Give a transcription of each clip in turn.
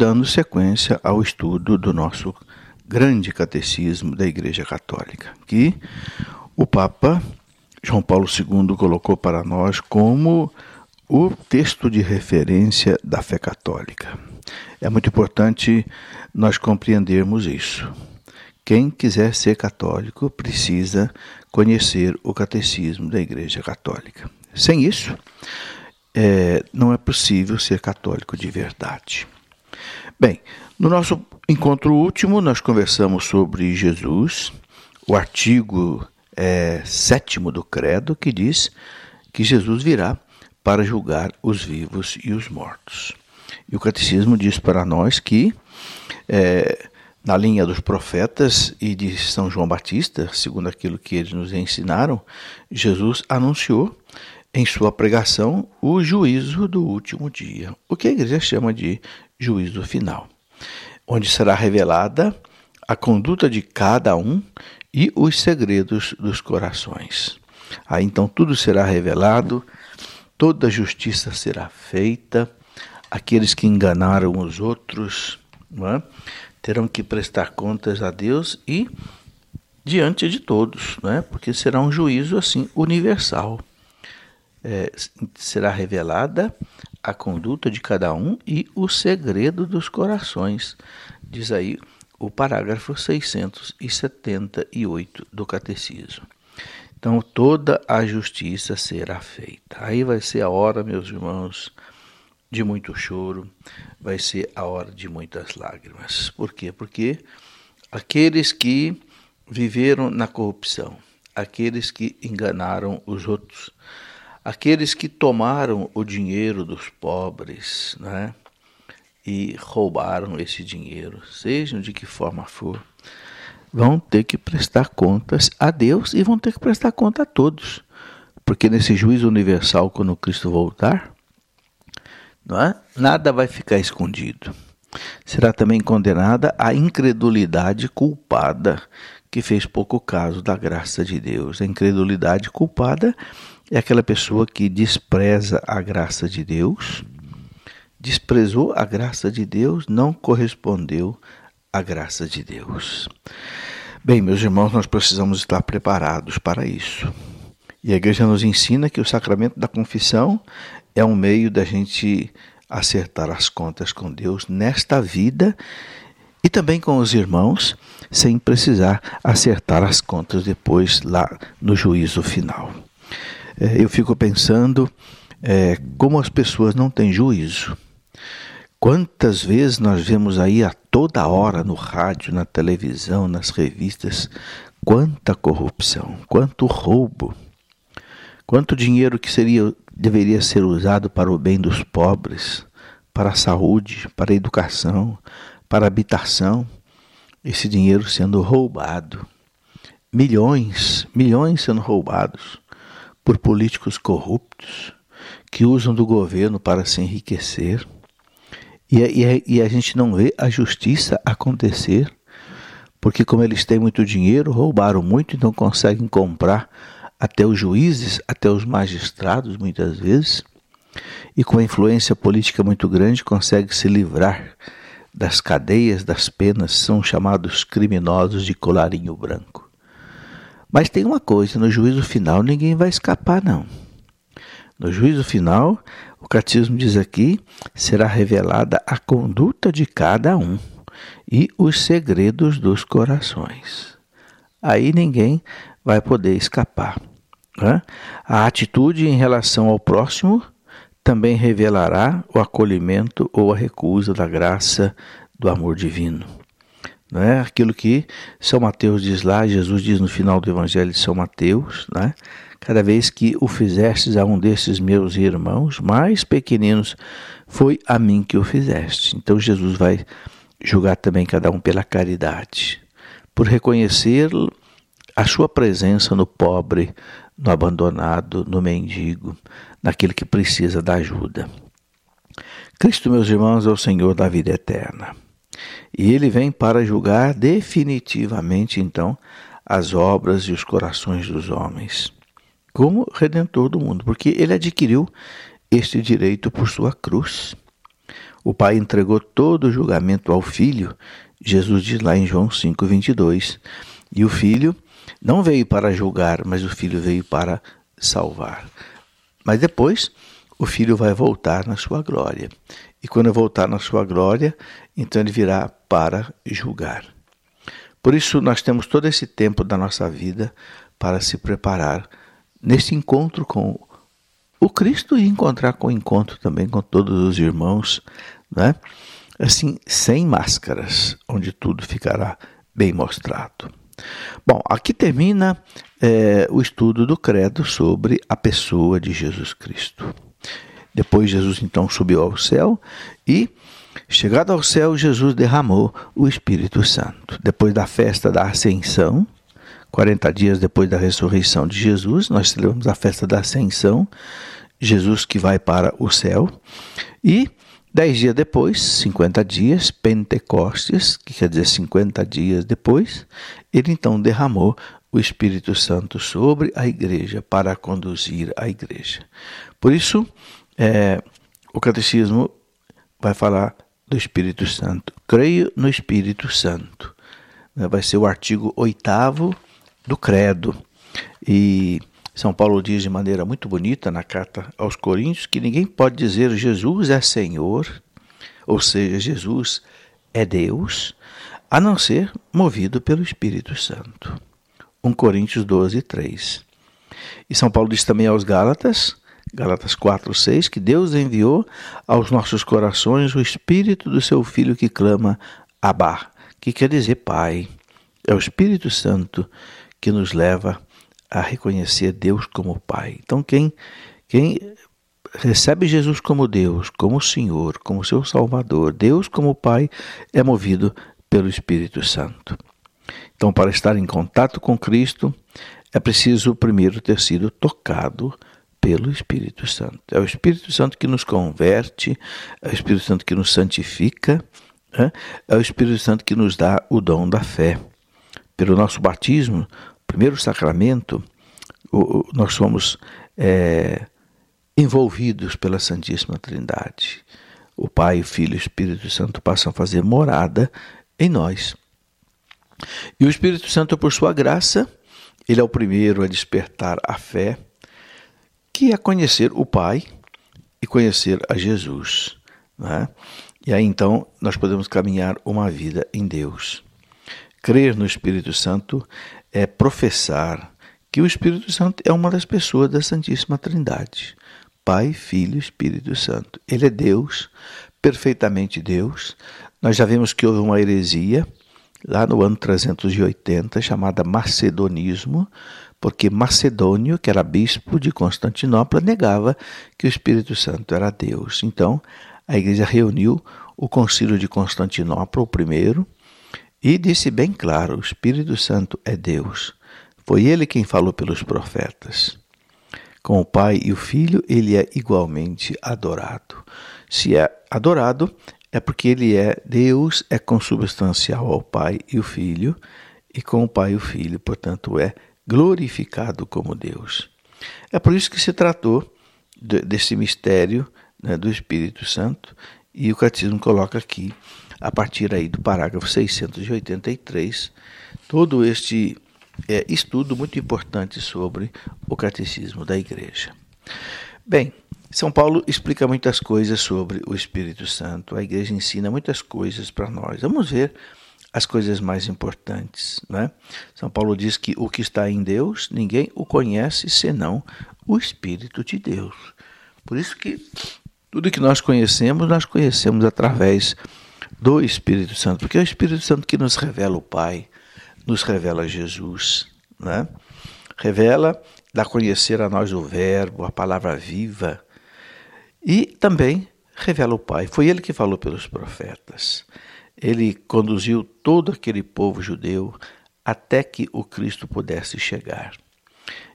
dando sequência ao estudo do nosso grande catecismo da Igreja Católica, que o Papa João Paulo II colocou para nós como o texto de referência da fé católica. É muito importante nós compreendermos isso. Quem quiser ser católico precisa conhecer o catecismo da Igreja Católica. Sem isso, é, não é possível ser católico de verdade. Bem, no nosso encontro último, nós conversamos sobre Jesus, o artigo é, sétimo do Credo, que diz que Jesus virá para julgar os vivos e os mortos. E o Catecismo diz para nós que, é, na linha dos profetas e de São João Batista, segundo aquilo que eles nos ensinaram, Jesus anunciou em sua pregação o juízo do último dia, o que a igreja chama de juízo final, onde será revelada a conduta de cada um e os segredos dos corações. Aí então tudo será revelado, toda justiça será feita, aqueles que enganaram os outros é? terão que prestar contas a Deus e diante de todos, é? porque será um juízo assim universal é, será revelada a conduta de cada um e o segredo dos corações, diz aí o parágrafo 678 do Catecismo. Então, toda a justiça será feita. Aí vai ser a hora, meus irmãos, de muito choro, vai ser a hora de muitas lágrimas. Por quê? Porque aqueles que viveram na corrupção, aqueles que enganaram os outros, aqueles que tomaram o dinheiro dos pobres né, e roubaram esse dinheiro, sejam de que forma for, vão ter que prestar contas a Deus e vão ter que prestar conta a todos. Porque nesse juízo universal, quando Cristo voltar, não é? nada vai ficar escondido. Será também condenada a incredulidade culpada, que fez pouco caso da graça de Deus. A incredulidade culpada é aquela pessoa que despreza a graça de Deus, desprezou a graça de Deus, não correspondeu à graça de Deus. Bem, meus irmãos, nós precisamos estar preparados para isso. E a igreja nos ensina que o sacramento da confissão é um meio da gente acertar as contas com Deus nesta vida e também com os irmãos, sem precisar acertar as contas depois lá no juízo final. É, eu fico pensando é, como as pessoas não têm juízo. Quantas vezes nós vemos aí a toda hora no rádio, na televisão, nas revistas, quanta corrupção, quanto roubo, quanto dinheiro que seria deveria ser usado para o bem dos pobres, para a saúde, para a educação, para a habitação, esse dinheiro sendo roubado. Milhões, milhões sendo roubados por políticos corruptos que usam do governo para se enriquecer. E, e, e a gente não vê a justiça acontecer, porque, como eles têm muito dinheiro, roubaram muito e não conseguem comprar até os juízes, até os magistrados, muitas vezes, e com a influência política muito grande, consegue se livrar das cadeias, das penas, são chamados criminosos de colarinho branco. Mas tem uma coisa: no juízo final ninguém vai escapar, não. No juízo final, o catecismo diz aqui: será revelada a conduta de cada um e os segredos dos corações. Aí ninguém vai poder escapar. Né? A atitude em relação ao próximo também revelará o acolhimento ou a recusa da graça do amor divino. Não é aquilo que São Mateus diz lá, Jesus diz no final do Evangelho de São Mateus, né? Cada vez que o fizestes a um desses meus irmãos mais pequeninos, foi a mim que o fizeste. Então Jesus vai julgar também cada um pela caridade, por reconhecer a sua presença no pobre, no abandonado, no mendigo, naquele que precisa da ajuda. Cristo, meus irmãos, é o Senhor da vida eterna. E ele vem para julgar definitivamente, então, as obras e os corações dos homens, como redentor do mundo, porque ele adquiriu este direito por sua cruz. O Pai entregou todo o julgamento ao Filho, Jesus diz lá em João 5, 22. E o Filho não veio para julgar, mas o Filho veio para salvar. Mas depois, o Filho vai voltar na sua glória. E quando voltar na sua glória, então ele virá para julgar. Por isso, nós temos todo esse tempo da nossa vida para se preparar nesse encontro com o Cristo e encontrar com o encontro também com todos os irmãos, né? assim, sem máscaras, onde tudo ficará bem mostrado. Bom, aqui termina é, o estudo do Credo sobre a pessoa de Jesus Cristo. Depois Jesus então subiu ao céu e, chegado ao céu, Jesus derramou o Espírito Santo. Depois da festa da Ascensão, 40 dias depois da ressurreição de Jesus, nós celebramos a festa da Ascensão, Jesus que vai para o céu, e dez dias depois, 50 dias, Pentecostes, que quer dizer 50 dias depois, ele então derramou o Espírito Santo sobre a igreja para conduzir a igreja. Por isso, é, o catecismo vai falar do Espírito Santo. Creio no Espírito Santo. Vai ser o artigo oitavo do credo. E São Paulo diz de maneira muito bonita na carta aos Coríntios que ninguém pode dizer Jesus é Senhor, ou seja, Jesus é Deus, a não ser movido pelo Espírito Santo. 1 Coríntios 12, 3. E São Paulo diz também aos Gálatas, Gálatas 4, 6, que Deus enviou aos nossos corações o Espírito do seu Filho que clama Abá, que quer dizer Pai. É o Espírito Santo que nos leva a reconhecer Deus como Pai. Então, quem, quem recebe Jesus como Deus, como Senhor, como seu Salvador, Deus como Pai, é movido pelo Espírito Santo. Então, para estar em contato com Cristo, é preciso primeiro ter sido tocado pelo Espírito Santo. É o Espírito Santo que nos converte, é o Espírito Santo que nos santifica, é o Espírito Santo que nos dá o dom da fé. Pelo nosso batismo, primeiro sacramento, nós somos é, envolvidos pela Santíssima Trindade. O Pai, o Filho e o Espírito Santo passam a fazer morada em nós. E o Espírito Santo, por sua graça, ele é o primeiro a despertar a fé, que é conhecer o Pai e conhecer a Jesus. Né? E aí então nós podemos caminhar uma vida em Deus. Crer no Espírito Santo é professar que o Espírito Santo é uma das pessoas da Santíssima Trindade. Pai, Filho Espírito Santo. Ele é Deus, perfeitamente Deus. Nós já vimos que houve uma heresia lá no ano 380 chamada Macedonismo, porque Macedônio, que era bispo de Constantinopla, negava que o Espírito Santo era Deus. Então, a igreja reuniu o concílio de Constantinopla, o primeiro, e disse bem claro: o Espírito Santo é Deus. Foi ele quem falou pelos profetas. Com o Pai e o Filho, ele é igualmente adorado. Se é adorado, é porque ele é Deus, é consubstancial ao Pai e o Filho, e com o Pai e o Filho, portanto, é glorificado como Deus. É por isso que se tratou de, desse mistério né, do Espírito Santo, e o Catecismo coloca aqui, a partir aí do parágrafo 683, todo este é, estudo muito importante sobre o Catecismo da Igreja. Bem, São Paulo explica muitas coisas sobre o Espírito Santo, a Igreja ensina muitas coisas para nós. Vamos ver as coisas mais importantes. Né? São Paulo diz que o que está em Deus, ninguém o conhece senão o Espírito de Deus. Por isso que tudo que nós conhecemos, nós conhecemos através do Espírito Santo, porque é o Espírito Santo que nos revela o Pai, nos revela Jesus, né? revela, dá a conhecer a nós o Verbo, a palavra viva, e também revela o Pai. Foi ele que falou pelos profetas ele conduziu todo aquele povo judeu até que o Cristo pudesse chegar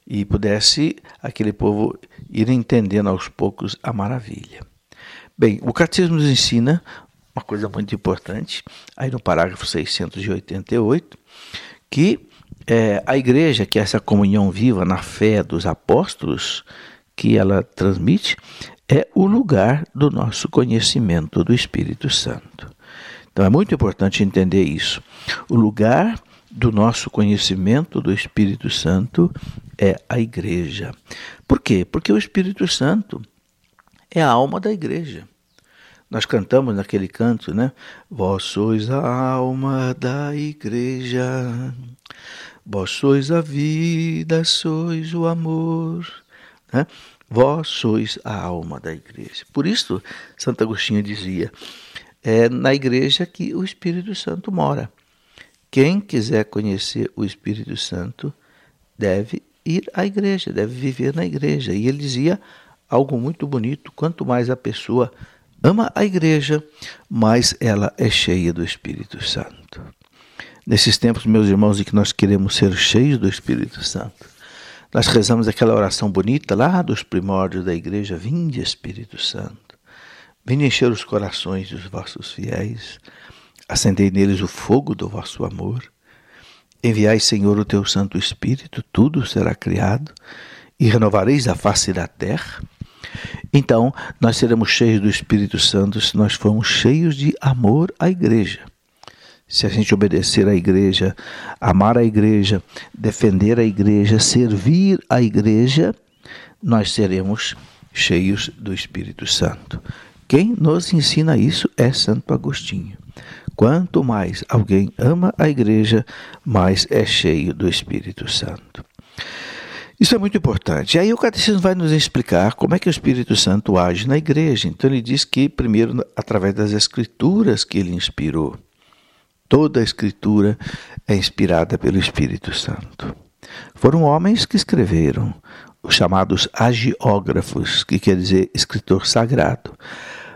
e pudesse aquele povo ir entendendo aos poucos a maravilha. Bem, o catecismo nos ensina uma coisa muito importante, aí no parágrafo 688, que é, a igreja, que é essa comunhão viva na fé dos apóstolos que ela transmite, é o lugar do nosso conhecimento do Espírito Santo. Então é muito importante entender isso. O lugar do nosso conhecimento do Espírito Santo é a igreja. Por quê? Porque o Espírito Santo é a alma da igreja. Nós cantamos naquele canto, né? Vós sois a alma da igreja, vós sois a vida, sois o amor. Né? Vós sois a alma da igreja. Por isso, Santo Agostinho dizia: é na igreja que o Espírito Santo mora. Quem quiser conhecer o Espírito Santo deve ir à igreja, deve viver na igreja. E ele dizia algo muito bonito: quanto mais a pessoa ama a igreja, mais ela é cheia do Espírito Santo. Nesses tempos, meus irmãos, em que nós queremos ser cheios do Espírito Santo, nós rezamos aquela oração bonita lá dos primórdios da igreja: Vinde, Espírito Santo, vinde encher os corações dos vossos fiéis Acendei neles o fogo do vosso amor. Enviai, Senhor, o teu Santo Espírito, tudo será criado, e renovareis a face da terra. Então, nós seremos cheios do Espírito Santo se nós formos cheios de amor à igreja. Se a gente obedecer à igreja, amar a igreja, defender a igreja, servir a igreja, nós seremos cheios do Espírito Santo. Quem nos ensina isso é Santo Agostinho. Quanto mais alguém ama a igreja, mais é cheio do Espírito Santo. Isso é muito importante. Aí o catecismo vai nos explicar como é que o Espírito Santo age na igreja. Então ele diz que primeiro através das escrituras que ele inspirou. Toda a escritura é inspirada pelo Espírito Santo. Foram homens que escreveram, os chamados agiógrafos, que quer dizer escritor sagrado.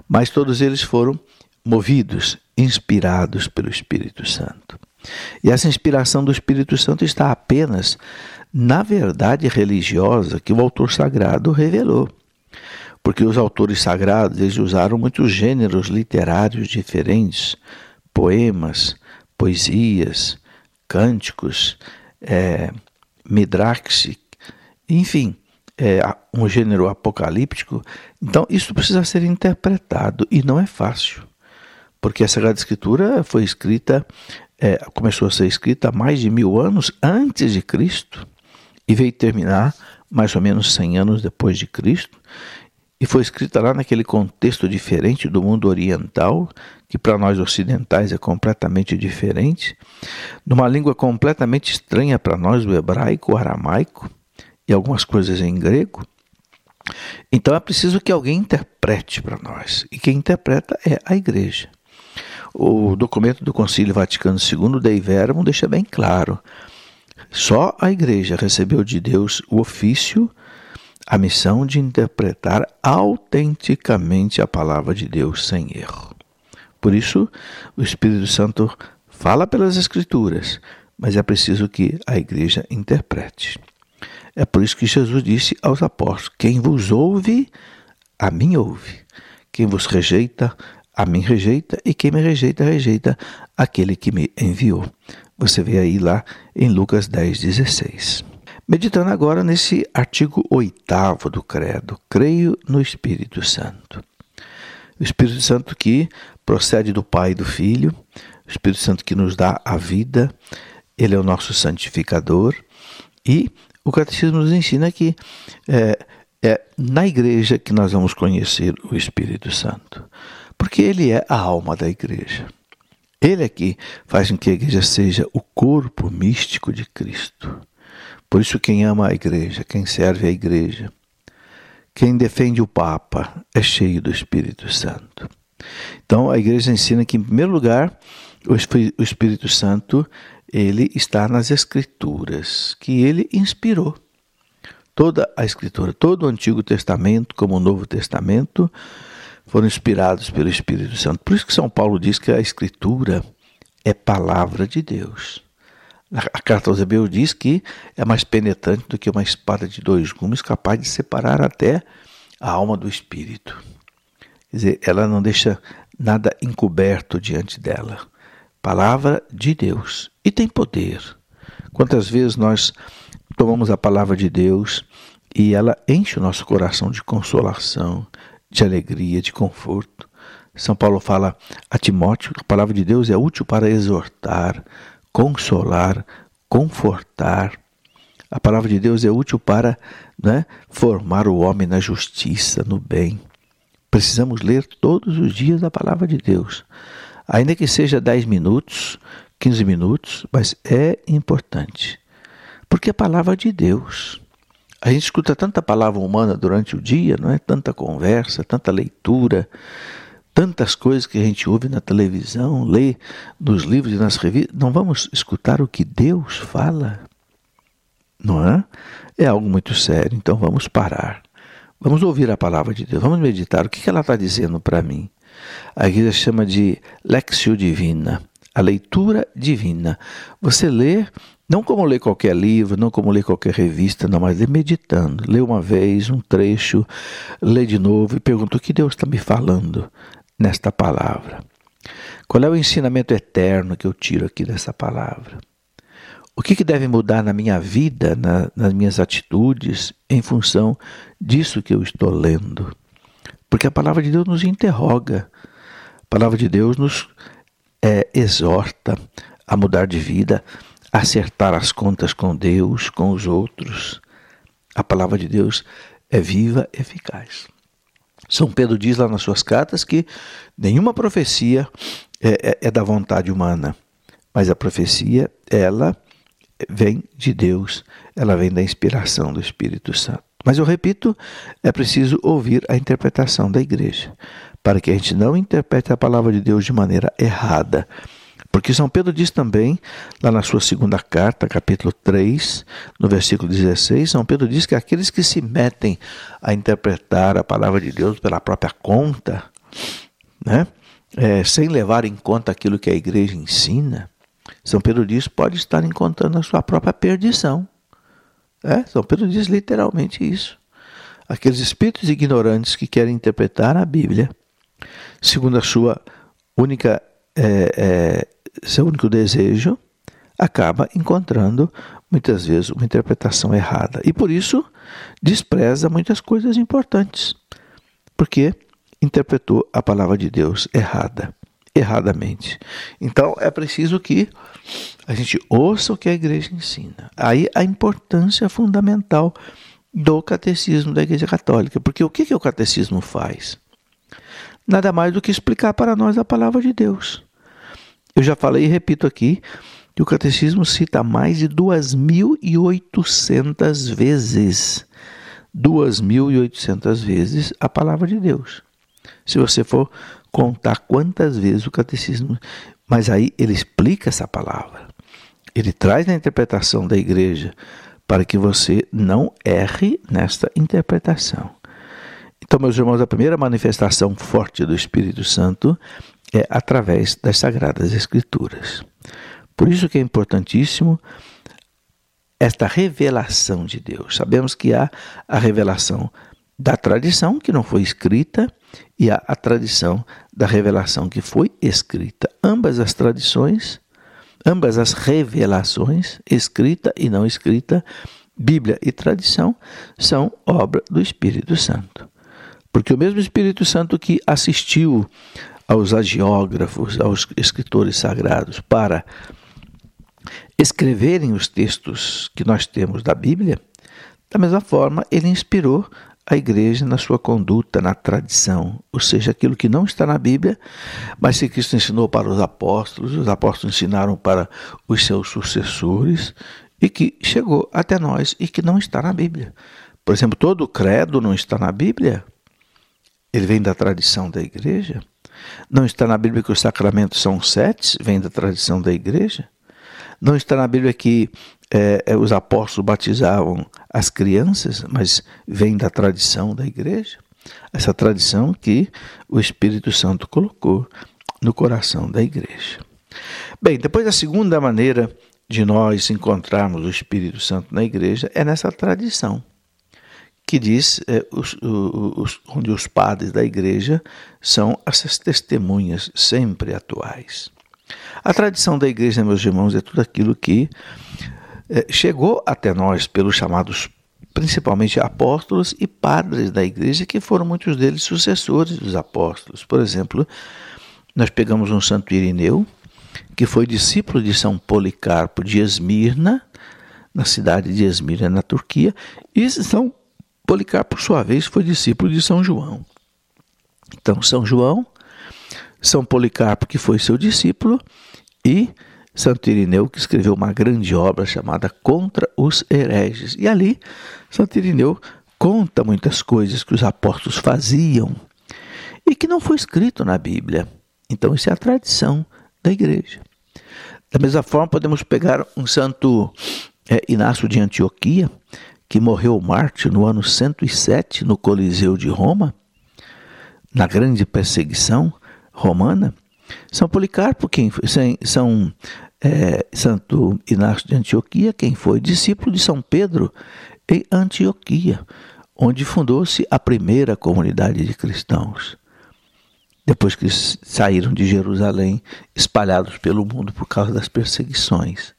Mas todos eles foram movidos, inspirados pelo Espírito Santo. E essa inspiração do Espírito Santo está apenas na verdade religiosa que o autor sagrado revelou. Porque os autores sagrados eles usaram muitos gêneros literários diferentes, poemas, poesias, cânticos, é, enfim, é, um gênero apocalíptico. Então, isso precisa ser interpretado e não é fácil porque a Sagrada Escritura foi escrita, é, começou a ser escrita há mais de mil anos antes de Cristo e veio terminar mais ou menos 100 anos depois de Cristo. E foi escrita lá naquele contexto diferente do mundo oriental, que para nós ocidentais é completamente diferente, numa língua completamente estranha para nós, o hebraico, o aramaico e algumas coisas em grego. Então é preciso que alguém interprete para nós, e quem interpreta é a igreja. O documento do Concílio Vaticano II, Dei Verbum, deixa bem claro. Só a Igreja recebeu de Deus o ofício, a missão de interpretar autenticamente a palavra de Deus sem erro. Por isso, o Espírito Santo fala pelas Escrituras, mas é preciso que a Igreja interprete. É por isso que Jesus disse aos apóstolos: Quem vos ouve, a mim ouve. Quem vos rejeita, a mim rejeita, e quem me rejeita, rejeita aquele que me enviou. Você vê aí lá em Lucas 10, 16. Meditando agora nesse artigo oitavo do Credo, creio no Espírito Santo. O Espírito Santo que procede do Pai e do Filho, o Espírito Santo que nos dá a vida, ele é o nosso santificador e o Catecismo nos ensina que é, é na igreja que nós vamos conhecer o Espírito Santo porque ele é a alma da igreja. Ele é que faz com que a igreja seja o corpo místico de Cristo. Por isso, quem ama a igreja, quem serve a igreja, quem defende o Papa é cheio do Espírito Santo. Então, a igreja ensina que, em primeiro lugar, o Espírito Santo ele está nas Escrituras, que ele inspirou. Toda a Escritura, todo o Antigo Testamento, como o Novo Testamento, foram inspirados pelo Espírito Santo. Por isso que São Paulo diz que a Escritura é palavra de Deus. A carta aos Hebreus diz que é mais penetrante do que uma espada de dois gumes, capaz de separar até a alma do espírito. Quer dizer, ela não deixa nada encoberto diante dela. Palavra de Deus. E tem poder. Quantas vezes nós tomamos a palavra de Deus e ela enche o nosso coração de consolação, de alegria, de conforto. São Paulo fala a Timóteo que a palavra de Deus é útil para exortar, consolar, confortar. A palavra de Deus é útil para né, formar o homem na justiça, no bem. Precisamos ler todos os dias a palavra de Deus. Ainda que seja 10 minutos, 15 minutos, mas é importante. Porque é a palavra de Deus. A gente escuta tanta palavra humana durante o dia, não é? Tanta conversa, tanta leitura, tantas coisas que a gente ouve na televisão, lê nos livros e nas revistas. Não vamos escutar o que Deus fala? Não é? É algo muito sério, então vamos parar. Vamos ouvir a palavra de Deus, vamos meditar. O que ela está dizendo para mim? A igreja chama de Lexio Divina, a leitura divina. Você lê, não como ler qualquer livro, não como ler qualquer revista, não, mas lê meditando. Lê uma vez, um trecho, lê de novo e pergunta o que Deus está me falando nesta palavra. Qual é o ensinamento eterno que eu tiro aqui dessa palavra? O que, que deve mudar na minha vida, na, nas minhas atitudes, em função disso que eu estou lendo? Porque a palavra de Deus nos interroga, a palavra de Deus nos é, exorta a mudar de vida, a acertar as contas com Deus, com os outros. A palavra de Deus é viva, eficaz. São Pedro diz lá nas suas cartas que nenhuma profecia é, é, é da vontade humana, mas a profecia, ela vem de Deus, ela vem da inspiração do Espírito Santo. Mas eu repito, é preciso ouvir a interpretação da igreja, para que a gente não interprete a palavra de Deus de maneira errada. Porque São Pedro diz também, lá na sua segunda carta, capítulo 3, no versículo 16, São Pedro diz que aqueles que se metem a interpretar a palavra de Deus pela própria conta, né, é, sem levar em conta aquilo que a igreja ensina, são Pedro diz pode estar encontrando a sua própria perdição. É, São Pedro diz literalmente isso. Aqueles espíritos ignorantes que querem interpretar a Bíblia segundo a sua única é, é, seu único desejo, acaba encontrando muitas vezes uma interpretação errada e por isso despreza muitas coisas importantes, porque interpretou a palavra de Deus errada erradamente. Então é preciso que a gente ouça o que a igreja ensina. Aí a importância fundamental do catecismo da Igreja Católica. Porque o que, que o catecismo faz? Nada mais do que explicar para nós a palavra de Deus. Eu já falei e repito aqui que o catecismo cita mais de 2.800 vezes. 2.800 vezes a palavra de Deus. Se você for contar quantas vezes o catecismo. Mas aí ele explica essa palavra. Ele traz na interpretação da igreja para que você não erre nesta interpretação. Então, meus irmãos, a primeira manifestação forte do Espírito Santo é através das Sagradas Escrituras. Por isso que é importantíssimo esta revelação de Deus. Sabemos que há a revelação da tradição que não foi escrita e há a tradição da revelação que foi escrita. Ambas as tradições, ambas as revelações, escrita e não escrita, Bíblia e tradição, são obra do Espírito Santo. Porque o mesmo Espírito Santo que assistiu aos agiógrafos, aos escritores sagrados para escreverem os textos que nós temos da Bíblia, da mesma forma, ele inspirou a igreja na sua conduta, na tradição, ou seja, aquilo que não está na Bíblia, mas que Cristo ensinou para os apóstolos, os apóstolos ensinaram para os seus sucessores e que chegou até nós e que não está na Bíblia. Por exemplo, todo o credo não está na Bíblia, ele vem da tradição da igreja. Não está na Bíblia que os sacramentos são sete, vem da tradição da igreja. Não está na Bíblia que é, é, os apóstolos batizavam as crianças, mas vem da tradição da igreja. Essa tradição que o Espírito Santo colocou no coração da igreja. Bem, depois a segunda maneira de nós encontrarmos o Espírito Santo na igreja é nessa tradição, que diz é, os, os, onde os padres da igreja são essas testemunhas sempre atuais. A tradição da igreja, meus irmãos, é tudo aquilo que é, chegou até nós pelos chamados principalmente apóstolos e padres da igreja, que foram muitos deles sucessores dos apóstolos. Por exemplo, nós pegamos um Santo Irineu, que foi discípulo de São Policarpo de Esmirna, na cidade de Esmirna, na Turquia, e São Policarpo, por sua vez, foi discípulo de São João. Então, São João, São Policarpo, que foi seu discípulo, e Santo Irineu, que escreveu uma grande obra chamada Contra os Hereges. E ali, Santo Irineu conta muitas coisas que os apóstolos faziam e que não foi escrito na Bíblia. Então, isso é a tradição da igreja. Da mesma forma, podemos pegar um santo é, Inácio de Antioquia, que morreu mártir no ano 107 no Coliseu de Roma, na grande perseguição romana. São Policarpo, quem São é, Santo Inácio de Antioquia, quem foi discípulo de São Pedro em Antioquia, onde fundou-se a primeira comunidade de cristãos. Depois que saíram de Jerusalém, espalhados pelo mundo por causa das perseguições.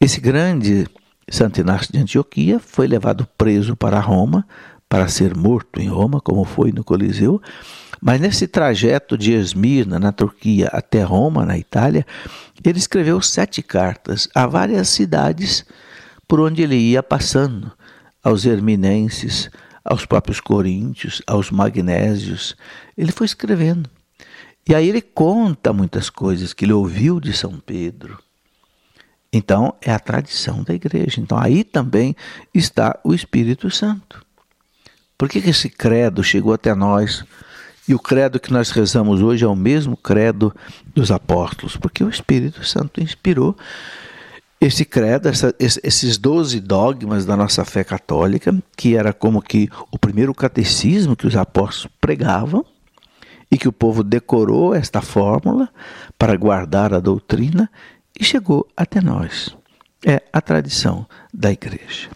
Esse grande Santo Inácio de Antioquia foi levado preso para Roma, para ser morto em Roma, como foi no Coliseu, mas nesse trajeto de Esmirna, na Turquia, até Roma, na Itália, ele escreveu sete cartas a várias cidades por onde ele ia passando, aos herminenses, aos próprios coríntios, aos magnésios. Ele foi escrevendo. E aí ele conta muitas coisas que ele ouviu de São Pedro. Então, é a tradição da igreja. Então, aí também está o Espírito Santo. Por que, que esse credo chegou até nós? E o credo que nós rezamos hoje é o mesmo credo dos apóstolos, porque o Espírito Santo inspirou esse credo, essa, esses doze dogmas da nossa fé católica, que era como que o primeiro catecismo que os apóstolos pregavam, e que o povo decorou esta fórmula para guardar a doutrina e chegou até nós. É a tradição da igreja.